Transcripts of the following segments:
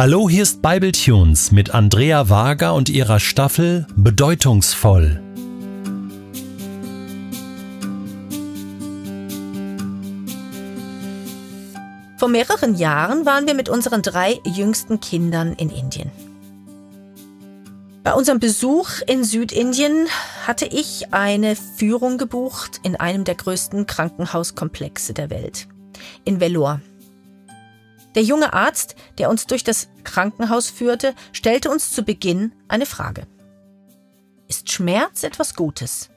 Hallo, hier ist Bibletunes mit Andrea Wager und ihrer Staffel Bedeutungsvoll. Vor mehreren Jahren waren wir mit unseren drei jüngsten Kindern in Indien. Bei unserem Besuch in Südindien hatte ich eine Führung gebucht in einem der größten Krankenhauskomplexe der Welt, in Vellore. Der junge Arzt, der uns durch das Krankenhaus führte, stellte uns zu Beginn eine Frage. Ist Schmerz etwas Gutes?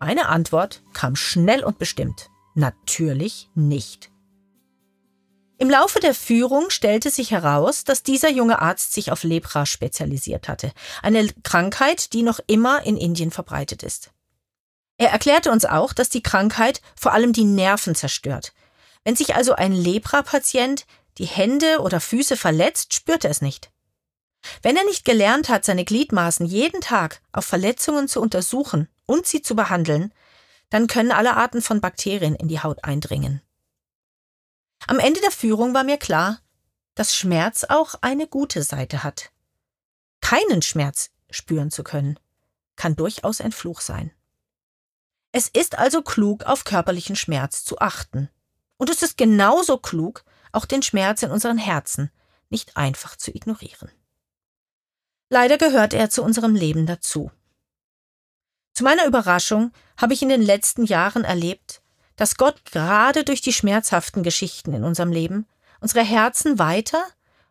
Meine Antwort kam schnell und bestimmt. Natürlich nicht. Im Laufe der Führung stellte sich heraus, dass dieser junge Arzt sich auf Lepra spezialisiert hatte, eine Krankheit, die noch immer in Indien verbreitet ist. Er erklärte uns auch, dass die Krankheit vor allem die Nerven zerstört, wenn sich also ein Lepra-Patient die Hände oder Füße verletzt, spürt er es nicht. Wenn er nicht gelernt hat, seine Gliedmaßen jeden Tag auf Verletzungen zu untersuchen und sie zu behandeln, dann können alle Arten von Bakterien in die Haut eindringen. Am Ende der Führung war mir klar, dass Schmerz auch eine gute Seite hat. Keinen Schmerz spüren zu können, kann durchaus ein Fluch sein. Es ist also klug, auf körperlichen Schmerz zu achten. Und es ist genauso klug, auch den Schmerz in unseren Herzen nicht einfach zu ignorieren. Leider gehört er zu unserem Leben dazu. Zu meiner Überraschung habe ich in den letzten Jahren erlebt, dass Gott gerade durch die schmerzhaften Geschichten in unserem Leben unsere Herzen weiter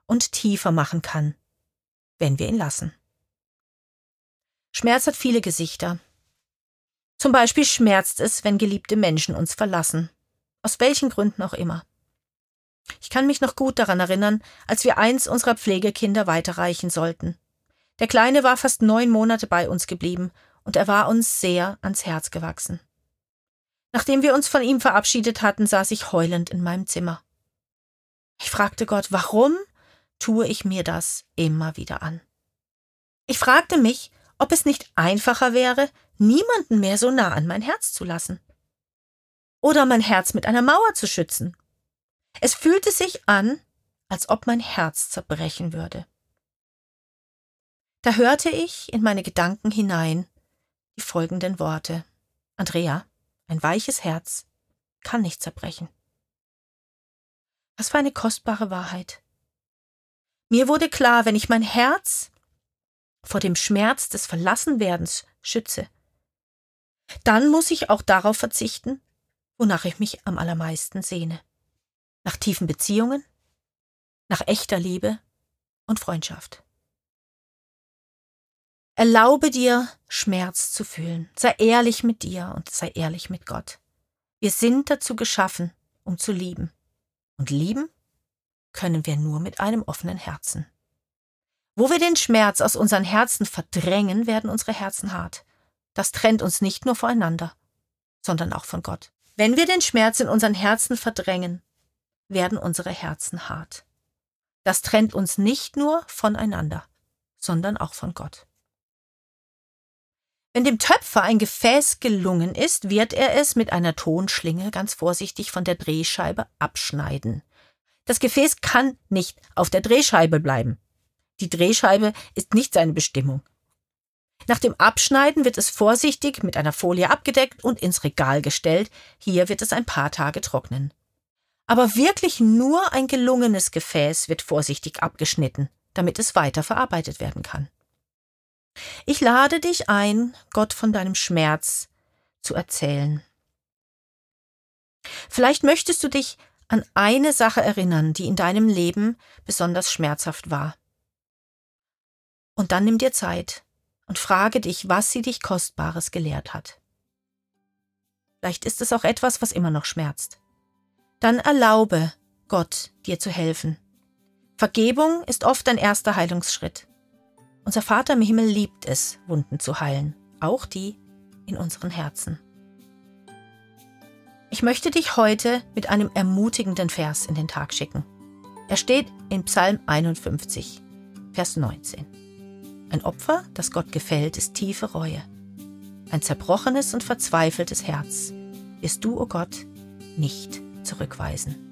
und tiefer machen kann, wenn wir ihn lassen. Schmerz hat viele Gesichter. Zum Beispiel schmerzt es, wenn geliebte Menschen uns verlassen aus welchen Gründen auch immer. Ich kann mich noch gut daran erinnern, als wir eins unserer Pflegekinder weiterreichen sollten. Der Kleine war fast neun Monate bei uns geblieben, und er war uns sehr ans Herz gewachsen. Nachdem wir uns von ihm verabschiedet hatten, saß ich heulend in meinem Zimmer. Ich fragte Gott, warum tue ich mir das immer wieder an? Ich fragte mich, ob es nicht einfacher wäre, niemanden mehr so nah an mein Herz zu lassen oder mein Herz mit einer Mauer zu schützen. Es fühlte sich an, als ob mein Herz zerbrechen würde. Da hörte ich in meine Gedanken hinein die folgenden Worte. Andrea, ein weiches Herz kann nicht zerbrechen. Was für eine kostbare Wahrheit. Mir wurde klar, wenn ich mein Herz vor dem Schmerz des Verlassenwerdens schütze, dann muss ich auch darauf verzichten, wonach ich mich am allermeisten sehne. Nach tiefen Beziehungen, nach echter Liebe und Freundschaft. Erlaube dir, Schmerz zu fühlen. Sei ehrlich mit dir und sei ehrlich mit Gott. Wir sind dazu geschaffen, um zu lieben. Und lieben können wir nur mit einem offenen Herzen. Wo wir den Schmerz aus unseren Herzen verdrängen, werden unsere Herzen hart. Das trennt uns nicht nur voreinander, sondern auch von Gott. Wenn wir den Schmerz in unseren Herzen verdrängen, werden unsere Herzen hart. Das trennt uns nicht nur voneinander, sondern auch von Gott. Wenn dem Töpfer ein Gefäß gelungen ist, wird er es mit einer Tonschlinge ganz vorsichtig von der Drehscheibe abschneiden. Das Gefäß kann nicht auf der Drehscheibe bleiben. Die Drehscheibe ist nicht seine Bestimmung. Nach dem Abschneiden wird es vorsichtig mit einer Folie abgedeckt und ins Regal gestellt. Hier wird es ein paar Tage trocknen. Aber wirklich nur ein gelungenes Gefäß wird vorsichtig abgeschnitten, damit es weiter verarbeitet werden kann. Ich lade dich ein, Gott von deinem Schmerz zu erzählen. Vielleicht möchtest du dich an eine Sache erinnern, die in deinem Leben besonders schmerzhaft war. Und dann nimm dir Zeit und frage dich, was sie dich Kostbares gelehrt hat. Vielleicht ist es auch etwas, was immer noch schmerzt. Dann erlaube Gott, dir zu helfen. Vergebung ist oft ein erster Heilungsschritt. Unser Vater im Himmel liebt es, Wunden zu heilen, auch die in unseren Herzen. Ich möchte dich heute mit einem ermutigenden Vers in den Tag schicken. Er steht in Psalm 51, Vers 19. Ein Opfer, das Gott gefällt, ist tiefe Reue. Ein zerbrochenes und verzweifeltes Herz wirst du, o oh Gott, nicht zurückweisen.